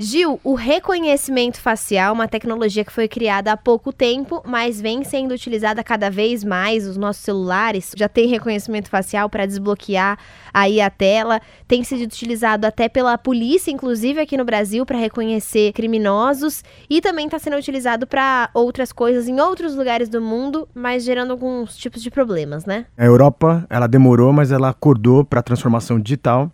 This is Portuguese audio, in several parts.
Gil, o reconhecimento facial, uma tecnologia que foi criada há pouco tempo, mas vem sendo utilizada cada vez mais. Os nossos celulares já tem reconhecimento facial para desbloquear aí a tela. Tem sido utilizado até pela polícia, inclusive aqui no Brasil, para reconhecer criminosos e também está sendo utilizado para outras coisas em outros lugares do mundo, mas gerando alguns tipos de problemas, né? A Europa, ela demorou, mas ela acordou para a transformação digital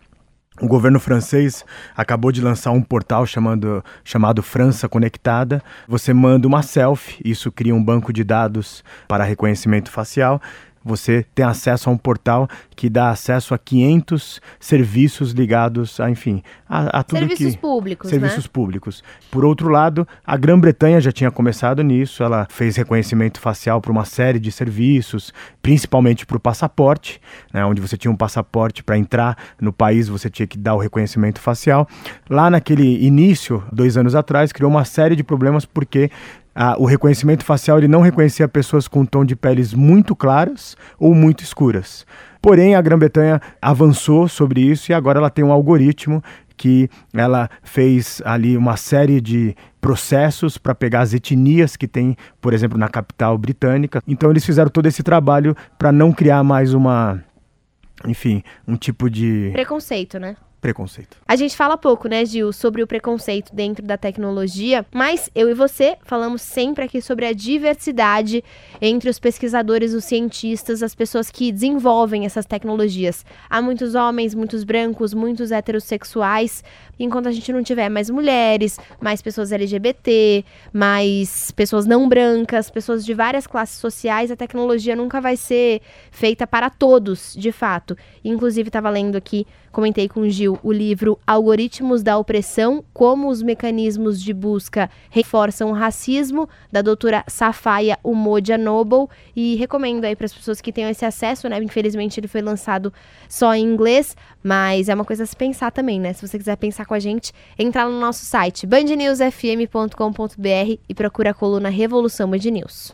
o governo francês acabou de lançar um portal chamando, chamado França Conectada. Você manda uma selfie, isso cria um banco de dados para reconhecimento facial você tem acesso a um portal que dá acesso a 500 serviços ligados a, enfim, a, a tudo serviços que... públicos, Serviços né? públicos. Por outro lado, a Grã-Bretanha já tinha começado nisso, ela fez reconhecimento facial para uma série de serviços, principalmente para o passaporte, né, onde você tinha um passaporte para entrar no país, você tinha que dar o reconhecimento facial. Lá naquele início, dois anos atrás, criou uma série de problemas porque ah, o reconhecimento facial ele não reconhecia pessoas com tom de peles muito claras ou muito escuras. Porém, a Grã-Bretanha avançou sobre isso e agora ela tem um algoritmo que ela fez ali uma série de processos para pegar as etnias que tem, por exemplo, na capital britânica. Então eles fizeram todo esse trabalho para não criar mais uma, enfim, um tipo de preconceito, né? Preconceito. A gente fala pouco, né, Gil, sobre o preconceito dentro da tecnologia, mas eu e você falamos sempre aqui sobre a diversidade entre os pesquisadores, os cientistas, as pessoas que desenvolvem essas tecnologias. Há muitos homens, muitos brancos, muitos heterossexuais, enquanto a gente não tiver mais mulheres, mais pessoas LGBT, mais pessoas não brancas, pessoas de várias classes sociais, a tecnologia nunca vai ser feita para todos, de fato. Inclusive, estava lendo aqui, comentei com o Gil o livro Algoritmos da Opressão: Como os Mecanismos de Busca Reforçam o Racismo, da doutora Safaya Umoja Noble. E recomendo aí para as pessoas que tenham esse acesso, né? Infelizmente ele foi lançado só em inglês, mas é uma coisa a se pensar também, né? Se você quiser pensar com a gente, entra no nosso site bandnewsfm.com.br e procura a coluna Revolução Band News.